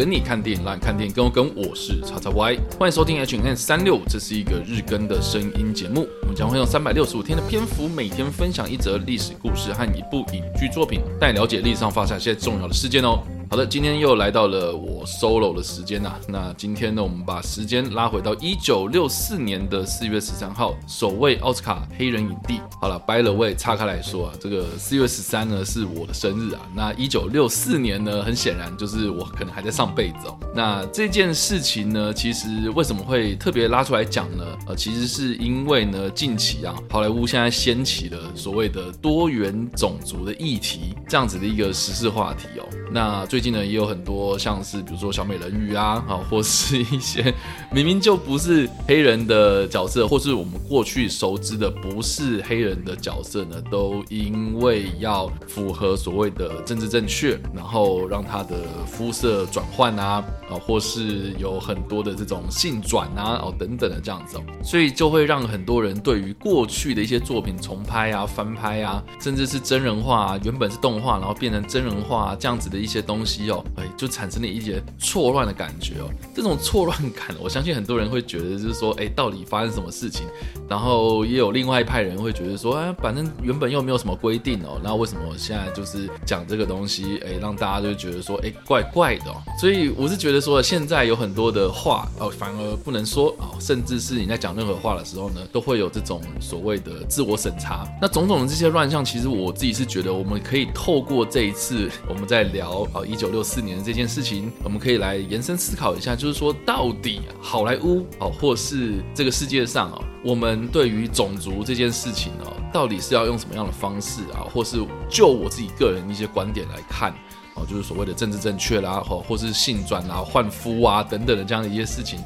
等你看电影，让你看电影跟我跟。我是叉叉 Y，欢迎收听 H N 三六，这是一个日更的声音节目。我们将会用三百六十五天的篇幅，每天分享一则历史故事和一部影剧作品，带你了解历史上发生一些重要的事件哦。好的，今天又来到了我 solo 的时间呐、啊。那今天呢，我们把时间拉回到一九六四年的四月十三号，首位奥斯卡黑人影帝。好了，by the way，岔开来说啊，这个四月十三呢是我的生日啊。那一九六四年呢，很显然就是我可能还在上辈子哦。那这件事情呢，其实为什么会特别拉出来讲呢？呃，其实是因为呢，近期啊，好莱坞现在掀起了所谓的多元种族的议题，这样子的一个时事话题哦。那最最近呢，也有很多像是比如说小美人鱼啊，啊，或是一些 明明就不是黑人的角色，或是我们过去熟知的不是黑人的角色呢，都因为要符合所谓的政治正确，然后让他的肤色转换啊，啊，或是有很多的这种性转啊，哦等等的这样子哦，所以就会让很多人对于过去的一些作品重拍啊、翻拍啊，甚至是真人化，原本是动画，然后变成真人化，这样子的。一些东西哦，哎，就产生了一些错乱的感觉哦。这种错乱感，我相信很多人会觉得，就是说，哎，到底发生什么事情？然后也有另外一派人会觉得说，哎，反正原本又没有什么规定哦，那为什么我现在就是讲这个东西，哎，让大家就觉得说，哎，怪怪的哦。所以我是觉得说，现在有很多的话哦，反而不能说哦，甚至是你在讲任何话的时候呢，都会有这种所谓的自我审查。那种种的这些乱象，其实我自己是觉得，我们可以透过这一次我们在聊。好，一九六四年这件事情，我们可以来延伸思考一下，就是说，到底好莱坞哦，或是这个世界上哦，我们对于种族这件事情哦，到底是要用什么样的方式啊，或是就我自己个人一些观点来看哦，就是所谓的政治正确啦，或或是性转啊、换肤啊等等的这样的一些事情，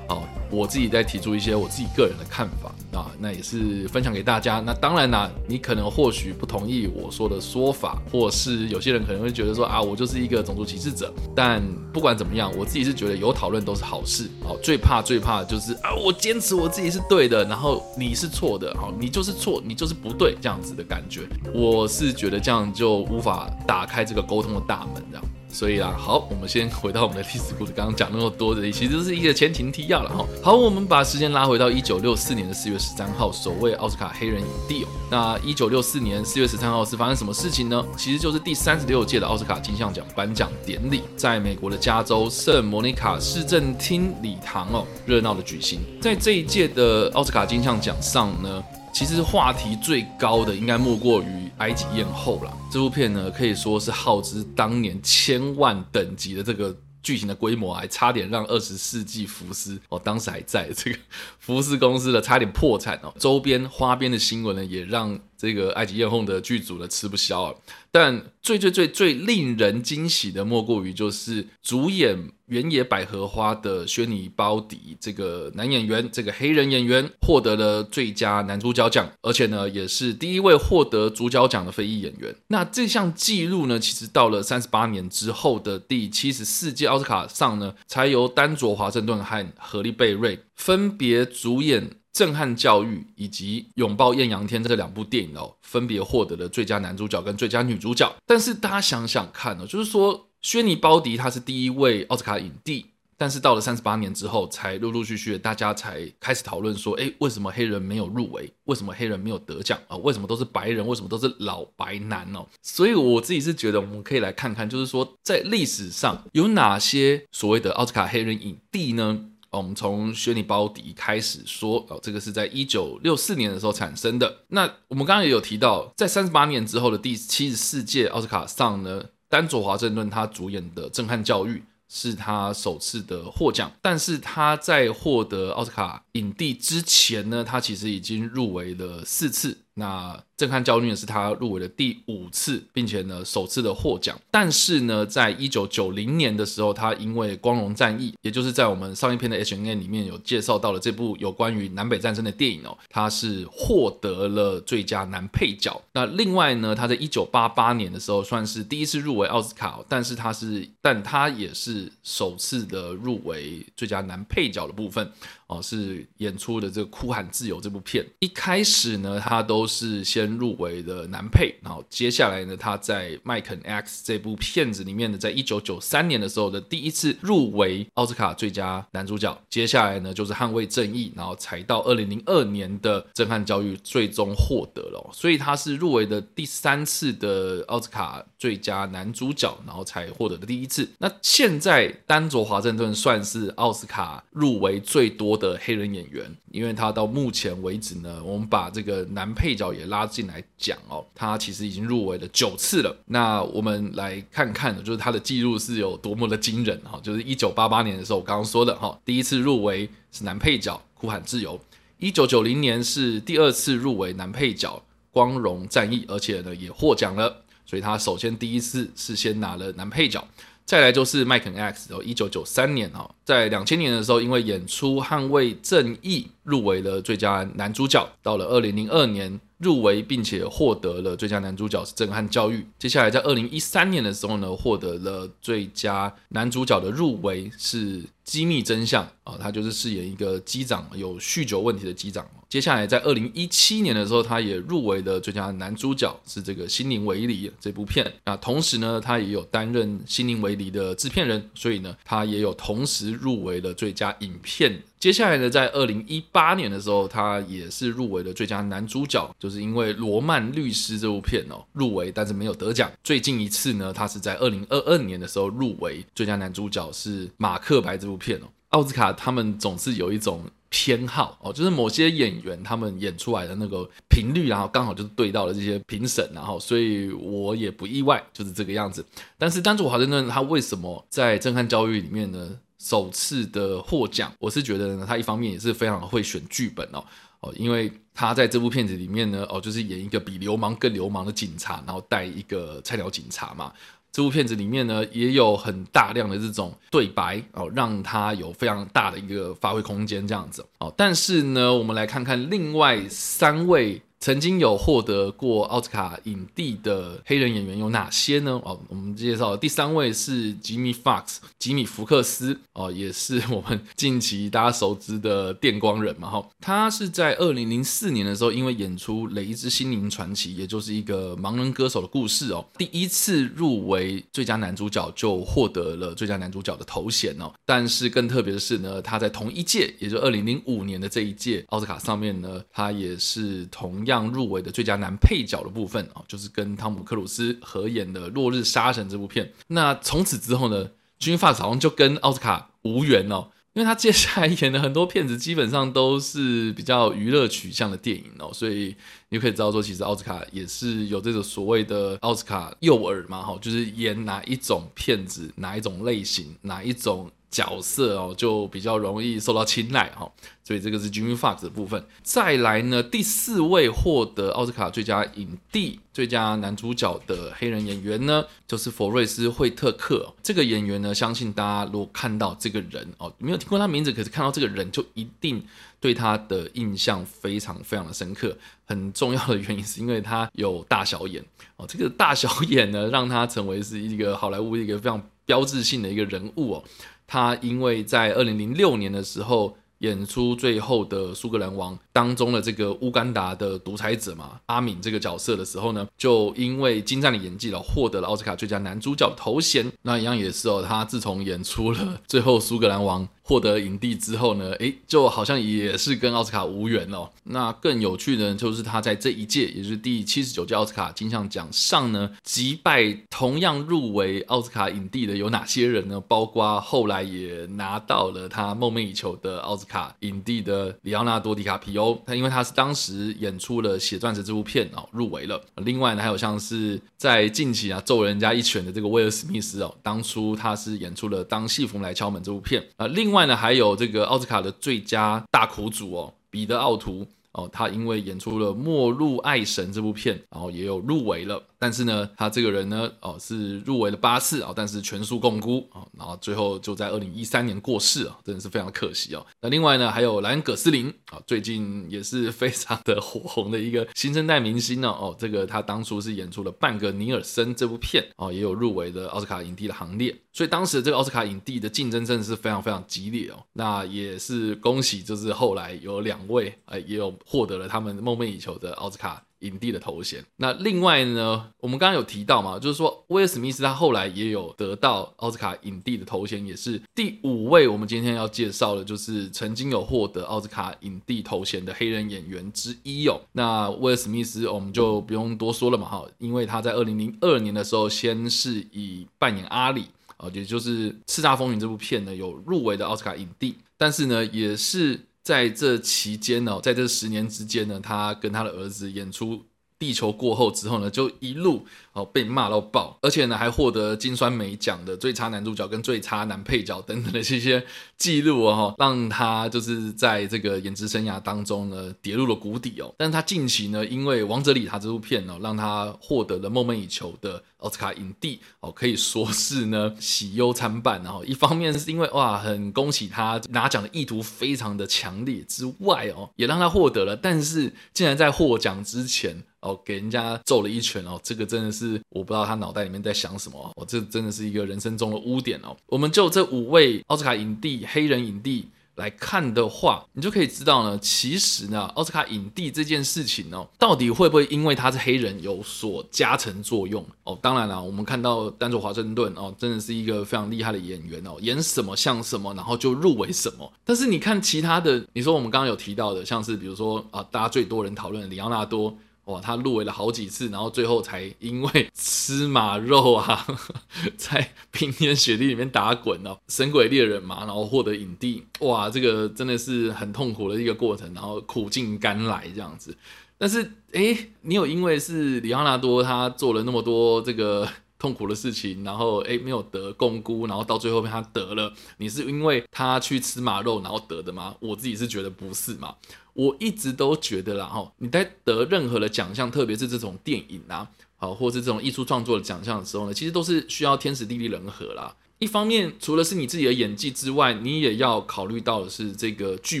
哦，我自己在提出一些我自己个人的看法。啊，那也是分享给大家。那当然啦，你可能或许不同意我说的说法，或是有些人可能会觉得说啊，我就是一个种族歧视者。但不管怎么样，我自己是觉得有讨论都是好事。哦，最怕最怕的就是啊，我坚持我自己是对的，然后你是错的，好，你就是错，你就是不对，这样子的感觉，我是觉得这样就无法打开这个沟通的大门，这样。所以啊，好，我们先回到我们的历史故事。刚刚讲那么多的，其实是一个前情提要了哈。好，我们把时间拉回到一九六四年的四月十三号，首位奥斯卡黑人影帝哦。那一九六四年四月十三号是发生什么事情呢？其实就是第三十六届的奥斯卡金像奖颁奖典礼，在美国的加州圣莫妮卡市政厅礼堂哦，热闹的举行。在这一届的奥斯卡金像奖上呢，其实话题最高的应该莫过于。埃及艳后了，这部片呢可以说是耗资当年千万等级的这个剧情的规模，还差点让二十世纪福斯哦，当时还在这个福斯公司的差点破产哦，周边花边的新闻呢也让。这个埃及艳后的剧组呢吃不消啊，但最最最最令人惊喜的莫过于就是主演原野百合花的薛尼鲍迪这个男演员，这个黑人演员获得了最佳男主角奖，而且呢也是第一位获得主角奖的非裔演员。那这项纪录呢，其实到了三十八年之后的第七十四届奥斯卡上呢，才由丹佐华盛顿和荷莉贝瑞分别主演。震撼教育以及拥抱艳阳天这两部电影哦，分别获得了最佳男主角跟最佳女主角。但是大家想想看哦，就是说，薛尼鲍迪他是第一位奥斯卡影帝，但是到了三十八年之后，才陆陆续续大家才开始讨论说，哎，为什么黑人没有入围？为什么黑人没有得奖啊？为什么都是白人？为什么都是老白男哦？所以我自己是觉得，我们可以来看看，就是说，在历史上有哪些所谓的奥斯卡黑人影帝呢？我们从薛尼鲍迪开始说哦，这个是在一九六四年的时候产生的。那我们刚刚也有提到，在三十八年之后的第七十四届奥斯卡上呢，丹佐华盛顿他主演的《震撼教育》是他首次的获奖。但是他在获得奥斯卡影帝之前呢，他其实已经入围了四次。那震撼教育呢，是他入围的第五次，并且呢首次的获奖。但是呢，在一九九零年的时候，他因为《光荣战役》，也就是在我们上一篇的 H N A 里面有介绍到了这部有关于南北战争的电影哦，他是获得了最佳男配角。那另外呢，他在一九八八年的时候算是第一次入围奥斯卡，但是他是，但他也是首次的入围最佳男配角的部分。哦，是演出的这个《哭喊自由》这部片。一开始呢，他都是先入围的男配，然后接下来呢，他在《麦肯 X》这部片子里面呢，在一九九三年的时候的第一次入围奥斯卡最佳男主角。接下来呢，就是《捍卫正义》，然后才到二零零二年的《震撼教育》最终获得了，所以他是入围的第三次的奥斯卡最佳男主角，然后才获得的第一次。那现在丹佐华盛顿算是奥斯卡入围最多的黑人演员，因为他到目前为止呢，我们把这个男配角也拉进来讲哦，他其实已经入围了九次了。那我们来看看，就是他的记录是有多么的惊人哈，就是一九八八年的时候，我刚刚说的哈，第一次入围是男配角《哭喊自由》，一九九零年是第二次入围男配角《光荣战役》，而且呢也获奖了。所以他首先第一次是先拿了男配角，再来就是麦肯 X，然后一九九三年哦，在两千年的时候因为演出《捍卫正义》入围了最佳男主角，到了二零零二年入围并且获得了最佳男主角是《震撼教育》，接下来在二零一三年的时候呢，获得了最佳男主角的入围是《机密真相》啊，他就是饰演一个机长，有酗酒问题的机长。接下来，在二零一七年的时候，他也入围了最佳男主角，是这个《心灵为离》这部片。那同时呢，他也有担任《心灵为离》的制片人，所以呢，他也有同时入围了最佳影片。接下来呢，在二零一八年的时候，他也是入围了最佳男主角，就是因为《罗曼律师》这部片哦入围，但是没有得奖。最近一次呢，他是在二零二二年的时候入围最佳男主角，是《马克白》这部片哦。奥斯卡他们总是有一种。偏好哦，就是某些演员他们演出来的那个频率，然后刚好就是对到了这些评审，然后所以我也不意外，就是这个样子。但是丹佐华盛顿他为什么在震撼教育里面呢首次的获奖？我是觉得呢，他一方面也是非常会选剧本哦哦，因为他在这部片子里面呢哦，就是演一个比流氓更流氓的警察，然后带一个菜鸟警察嘛。这部片子里面呢，也有很大量的这种对白哦，让他有非常大的一个发挥空间，这样子哦。但是呢，我们来看看另外三位。曾经有获得过奥斯卡影帝的黑人演员有哪些呢？哦，我们介绍第三位是吉米·福克斯，吉米·福克斯哦，也是我们近期大家熟知的电光人嘛。哈，他是在二零零四年的时候，因为演出《雷之心灵传奇》，也就是一个盲人歌手的故事哦，第一次入围最佳男主角，就获得了最佳男主角的头衔哦。但是更特别的是呢，他在同一届，也就二零零五年的这一届奥斯卡上面呢，他也是同。样入围的最佳男配角的部分啊，就是跟汤姆克鲁斯合演的《落日杀神》这部片。那从此之后呢军发好像就跟奥斯卡无缘哦，因为他接下来演的很多片子基本上都是比较娱乐取向的电影哦，所以你可以知道说，其实奥斯卡也是有这个所谓的奥斯卡诱饵嘛，哈，就是演哪一种片子、哪一种类型、哪一种。角色哦，就比较容易受到青睐哈，所以这个是 Jamie Foxx 的部分。再来呢，第四位获得奥斯卡最佳影帝、最佳男主角的黑人演员呢，就是佛瑞斯·惠特克。这个演员呢，相信大家如果看到这个人哦，没有听过他名字，可是看到这个人就一定对他的印象非常非常的深刻。很重要的原因是因为他有大小眼哦，这个大小眼呢，让他成为是一个好莱坞一个非常标志性的一个人物哦。他因为在二零零六年的时候演出《最后的苏格兰王》当中的这个乌干达的独裁者嘛，阿敏这个角色的时候呢，就因为精湛的演技了，获得了奥斯卡最佳男主角头衔。那一样也是哦，他自从演出了《最后苏格兰王》。获得影帝之后呢，诶，就好像也是跟奥斯卡无缘哦。那更有趣的就是他在这一届，也就是第七十九届奥斯卡金像奖上呢，击败同样入围奥斯卡影帝的有哪些人呢？包括后来也拿到了他梦寐以求的奥斯卡影帝的里奥纳多·迪卡皮欧，他因为他是当时演出了《血钻石》这部片哦，入围了。另外呢，还有像是在近期啊揍人家一拳的这个威尔·史密斯哦，当初他是演出了《当戏服来敲门》这部片啊。另外。另外呢，还有这个奥斯卡的最佳大苦主哦，彼得奥图哦，他因为演出了《末路爱神》这部片，然后也有入围了。但是呢，他这个人呢，哦，是入围了八次啊，但是全数摃龟啊，然后最后就在二零一三年过世啊，真的是非常可惜哦。那另外呢，还有莱恩·葛斯林啊，最近也是非常的火红的一个新生代明星呢。哦，这个他当初是演出了《半个尼尔森》这部片哦，也有入围的奥斯卡影帝的行列。所以当时这个奥斯卡影帝的竞争真的是非常非常激烈哦。那也是恭喜，就是后来有两位哎，也有获得了他们梦寐以求的奥斯卡影帝的头衔。那另外呢，我们刚刚有提到嘛，就是说威尔史密斯他后来也有得到奥斯卡影帝的头衔，也是第五位。我们今天要介绍的，就是曾经有获得奥斯卡影帝头衔的黑人演员之一哦。那威尔史密斯我们就不用多说了嘛，哈，因为他在二零零二年的时候，先是以扮演阿里啊，也就是《叱咤风云》这部片呢，有入围的奥斯卡影帝，但是呢，也是。在这期间呢，在这十年之间呢，他跟他的儿子演出《地球过后》之后呢，就一路哦被骂到爆，而且呢还获得金酸梅奖的最差男主角跟最差男配角等等的这些记录哦，让他就是在这个演职生涯当中呢跌入了谷底哦。但是他近期呢，因为《王者理查》这部片呢，让他获得了梦寐以求的。奥斯卡影帝哦，可以说是呢喜忧参半。然后一方面是因为哇，很恭喜他拿奖的意图非常的强烈之外哦，也让他获得了。但是竟然在获奖之前哦，给人家揍了一拳哦，这个真的是我不知道他脑袋里面在想什么哦，这真的是一个人生中的污点哦。我们就这五位奥斯卡影帝，黑人影帝。来看的话，你就可以知道呢，其实呢，奥斯卡影帝这件事情呢，到底会不会因为他是黑人有所加成作用？哦，当然了，我们看到丹佐华盛顿哦，真的是一个非常厉害的演员哦，演什么像什么，然后就入围什么。但是你看其他的，你说我们刚刚有提到的，像是比如说啊，大家最多人讨论的里奥纳多。哇，他入围了好几次，然后最后才因为 吃马肉啊，在冰天雪地里面打滚哦，《神鬼猎人》嘛，然后获得影帝。哇，这个真的是很痛苦的一个过程，然后苦尽甘来这样子。但是，哎，你有因为是里奥纳多他做了那么多这个痛苦的事情，然后哎没有得共辜，然后到最后被他得了，你是因为他去吃马肉然后得的吗？我自己是觉得不是嘛。我一直都觉得啦，哈，你在得任何的奖项，特别是这种电影啊，好，或是这种艺术创作的奖项的时候呢，其实都是需要天时地利人和啦。一方面，除了是你自己的演技之外，你也要考虑到的是这个剧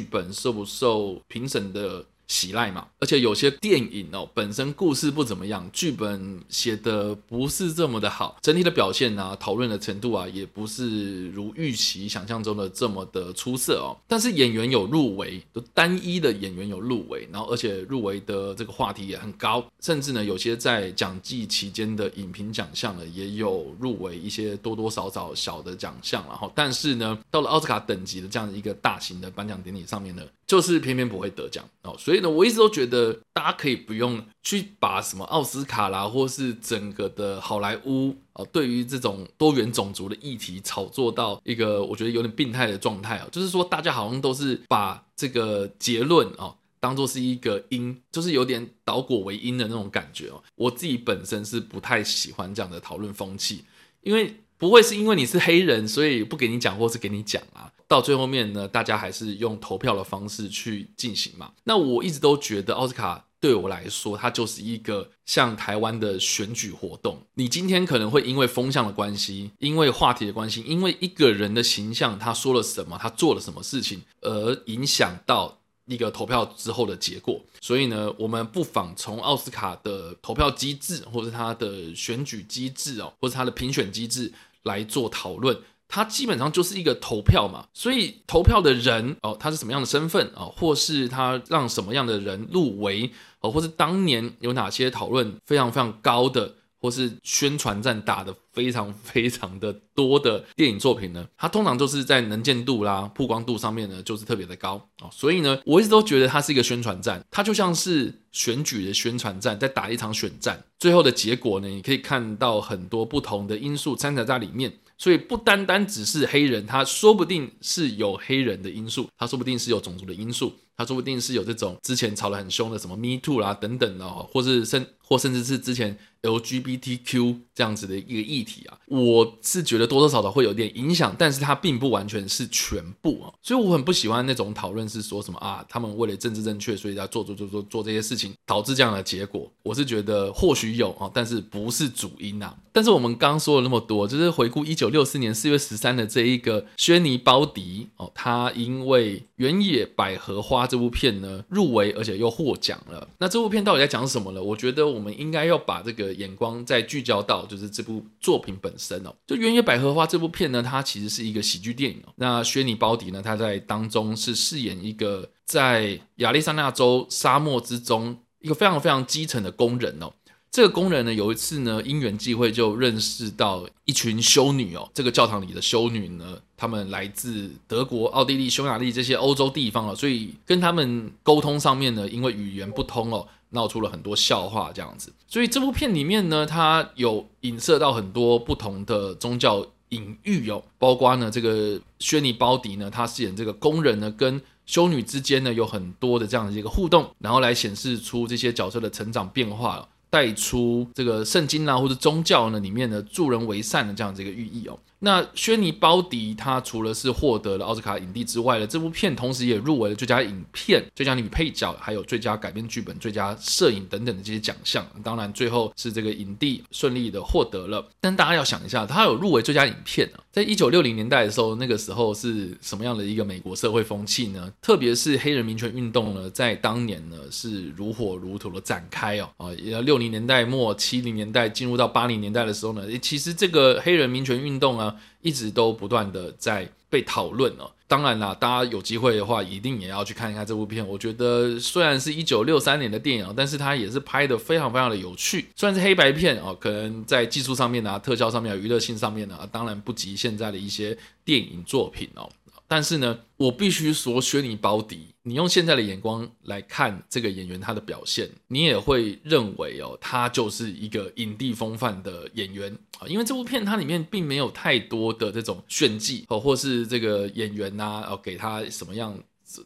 本受不受评审的喜爱嘛，而且有些电影哦，本身故事不怎么样，剧本写的不是这么的好，整体的表现啊，讨论的程度啊，也不是如预期想象中的这么的出色哦。但是演员有入围，就单一的演员有入围，然后而且入围的这个话题也很高，甚至呢，有些在奖季期间的影评奖项呢，也有入围一些多多少少小的奖项，然后但是呢，到了奥斯卡等级的这样的一个大型的颁奖典礼上面呢，就是偏偏不会得奖哦，所以。我一直都觉得，大家可以不用去把什么奥斯卡啦，或是整个的好莱坞啊，对于这种多元种族的议题炒作到一个我觉得有点病态的状态啊，就是说大家好像都是把这个结论啊当做是一个因，就是有点倒果为因的那种感觉哦。我自己本身是不太喜欢这样的讨论风气，因为不会是因为你是黑人，所以不给你讲，或是给你讲啊。到最后面呢，大家还是用投票的方式去进行嘛。那我一直都觉得奥斯卡对我来说，它就是一个像台湾的选举活动。你今天可能会因为风向的关系，因为话题的关系，因为一个人的形象，他说了什么，他做了什么事情，而影响到一个投票之后的结果。所以呢，我们不妨从奥斯卡的投票机制，或者它的选举机制哦，或者它的评选机制来做讨论。它基本上就是一个投票嘛，所以投票的人哦，他是什么样的身份啊，或是他让什么样的人入围哦，或是当年有哪些讨论非常非常高的，或是宣传战打得非常非常的多的电影作品呢？它通常就是在能见度啦、曝光度上面呢，就是特别的高啊。所以呢，我一直都觉得它是一个宣传战，它就像是选举的宣传战，在打一场选战，最后的结果呢，你可以看到很多不同的因素掺杂在里面。所以不单单只是黑人，他说不定是有黑人的因素，他说不定是有种族的因素，他说不定是有这种之前吵得很凶的什么 Me Too 啦等等的，或是甚或甚至是之前 LGBTQ 这样子的一个议题啊，我是觉得多多少少会有点影响，但是它并不完全是全部啊，所以我很不喜欢那种讨论是说什么啊，他们为了政治正确，所以要做做做做做这些事情，导致这样的结果。我是觉得或许有啊，但是不是主因啊。但是我们刚说了那么多，就是回顾一九六四年四月十三的这一个轩尼鲍迪哦，他因为原野百合花这部片呢入围，而且又获奖了。那这部片到底在讲什么呢？我觉得我们应该要把这个眼光再聚焦到就是这部作品本身哦。就《原野百合花》这部片呢，它其实是一个喜剧电影。那薛尼包迪呢，他在当中是饰演一个在亚利桑那州沙漠之中一个非常非常基层的工人哦。这个工人呢，有一次呢，因缘际会就认识到一群修女哦。这个教堂里的修女呢，她们来自德国、奥地利、匈牙利这些欧洲地方了，所以跟他们沟通上面呢，因为语言不通哦，闹出了很多笑话这样子。所以这部片里面呢，它有影射到很多不同的宗教隐喻哦，包括呢，这个薛尼·鲍迪呢，他饰演这个工人呢，跟修女之间呢，有很多的这样的一个互动，然后来显示出这些角色的成长变化了。带出这个圣经啊，或者宗教呢里面的助人为善的这样子一个寓意哦。那薛尼·鲍迪他除了是获得了奥斯卡影帝之外呢，这部片同时也入围了最佳影片、最佳女配角，还有最佳改编剧本、最佳摄影等等的这些奖项。当然，最后是这个影帝顺利的获得了。但大家要想一下，他有入围最佳影片啊，在一九六零年代的时候，那个时候是什么样的一个美国社会风气呢？特别是黑人民权运动呢，在当年呢是如火如荼的展开哦啊，也要六零年代末、七零年代进入到八零年代的时候呢，其实这个黑人民权运动啊。一直都不断的在被讨论哦。当然啦，大家有机会的话，一定也要去看一看这部片。我觉得虽然是一九六三年的电影，但是它也是拍的非常非常的有趣。虽然是黑白片哦，可能在技术上面啊、特效上面、娱乐性上面呢，当然不及现在的一些电影作品哦。但是呢，我必须说，薛妮·鲍迪，你用现在的眼光来看这个演员他的表现，你也会认为哦，他就是一个影帝风范的演员啊。因为这部片它里面并没有太多的这种炫技哦，或是这个演员呐，哦，给他什么样。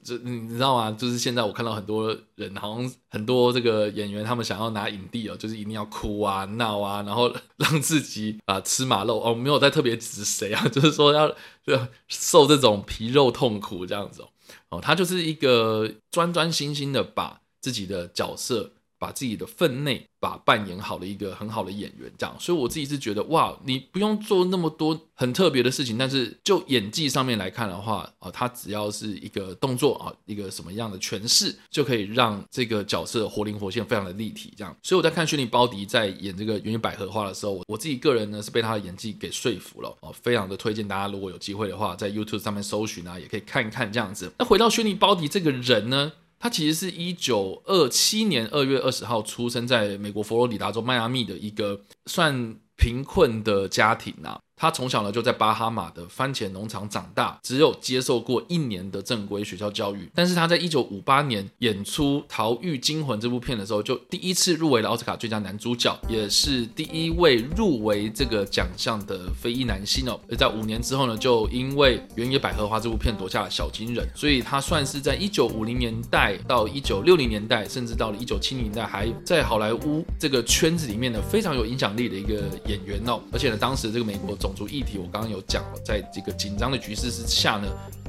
这你知道吗？就是现在我看到很多人，好像很多这个演员，他们想要拿影帝哦，就是一定要哭啊、闹啊，然后 让自己啊吃马肉哦，没有在特别指谁啊，就是说要就受这种皮肉痛苦这样子哦。哦，他就是一个专专心心的把自己的角色。把自己的分内把扮演好的一个很好的演员，这样，所以我自己是觉得哇，你不用做那么多很特别的事情，但是就演技上面来看的话，啊，他只要是一个动作啊，一个什么样的诠释，就可以让这个角色活灵活现，非常的立体，这样。所以我在看薛妮·鲍迪在演这个《原野百合花》的时候，我自己个人呢是被他的演技给说服了，哦，非常的推荐大家，如果有机会的话，在 YouTube 上面搜寻啊，也可以看一看这样子。那回到薛妮·鲍迪这个人呢？他其实是一九二七年二月二十号出生在美国佛罗里达州迈阿密的一个算贫困的家庭啊。他从小呢就在巴哈马的番茄农场长大，只有接受过一年的正规学校教育。但是他在一九五八年演出《逃狱惊魂》这部片的时候，就第一次入围了奥斯卡最佳男主角，也是第一位入围这个奖项的非裔男星哦。而在五年之后呢，就因为《原野百合花》这部片夺下了小金人，所以他算是在一九五零年代到一九六零年代，甚至到了一九七零年代，还在好莱坞这个圈子里面呢非常有影响力的一个演员哦。而且呢，当时这个美国总种族议题，我刚刚有讲了，在这个紧张的局势之下呢，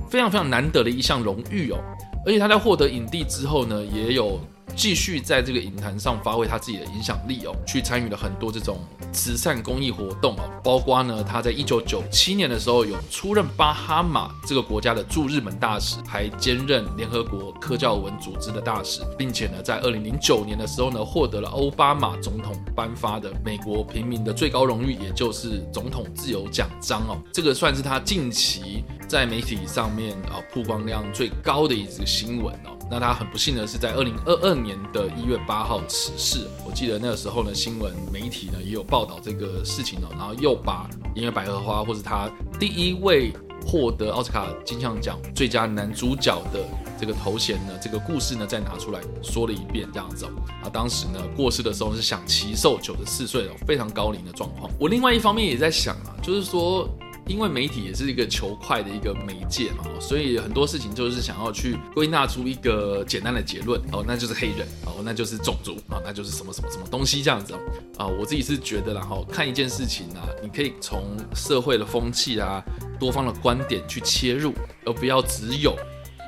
非常非常难得的一项荣誉哦，而且他在获得影帝之后呢，也有。继续在这个影坛上发挥他自己的影响力哦，去参与了很多这种慈善公益活动哦，包括呢，他在一九九七年的时候有出任巴哈马这个国家的驻日本大使，还兼任联合国科教文组织的大使，并且呢，在二零零九年的时候呢，获得了奥巴马总统颁发的美国平民的最高荣誉，也就是总统自由奖章哦，这个算是他近期在媒体上面啊曝光量最高的一则新闻哦。那他很不幸的是，在二零二二年的一月八号辞世。我记得那个时候呢，新闻媒体呢也有报道这个事情哦，然后又把《因为百合花》或是他第一位获得奥斯卡金像奖最佳男主角的这个头衔呢，这个故事呢再拿出来说了一遍，这样子。啊，当时呢过世的时候是享耆寿九十四岁哦，非常高龄的状况。我另外一方面也在想啊，就是说。因为媒体也是一个求快的一个媒介嘛，所以很多事情就是想要去归纳出一个简单的结论哦，那就是黑人哦，那就是种族啊，那就是什么什么什么东西这样子啊。我自己是觉得，然后看一件事情啊，你可以从社会的风气啊、多方的观点去切入，而不要只有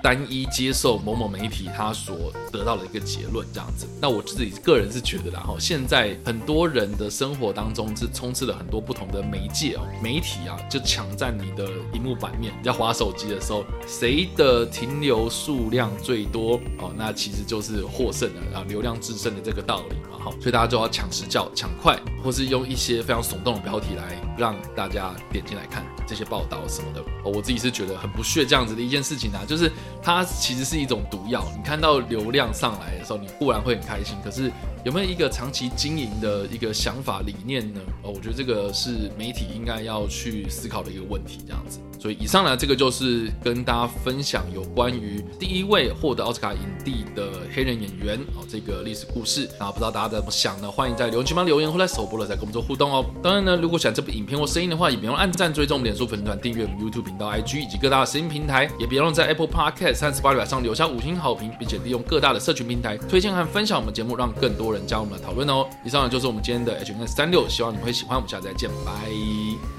单一接受某某媒体他所得到的一个结论这样子。那我自己个人是觉得啦，哈，现在很多人的生活当中是充斥了很多不同的媒介哦，媒体啊就抢占你的荧幕版面。你在滑手机的时候，谁的停留数量最多哦，那其实就是获胜的，然后流量制胜的这个道理嘛，哈。所以大家就要抢时效、抢快，或是用一些非常耸动的标题来让大家点进来看这些报道什么的。哦，我自己是觉得很不屑这样子的一件事情啊，就是。它其实是一种毒药。你看到流量上来的时候，你固然会很开心，可是有没有一个长期经营的一个想法理念呢？哦，我觉得这个是媒体应该要去思考的一个问题。这样子，所以以上呢，这个就是跟大家分享有关于第一位获得奥斯卡影帝的黑人演员哦，这个历史故事。那不知道大家怎么想呢？欢迎在留言区帮留言，或在首播了再跟我们做互动哦。当然呢，如果喜欢这部影片或声音的话，也别忘按赞、追踪我们脸书粉丝团、订阅我们 YouTube 频道、IG 以及各大的声音平台，也别忘在 Apple Podcast。三十八里上留下五星好评，并且利用各大的社群平台推荐和分享我们节目，让更多人加入我们的讨论哦。以上就是我们今天的 HN 三六希望你们会喜欢。我们下次再见，拜。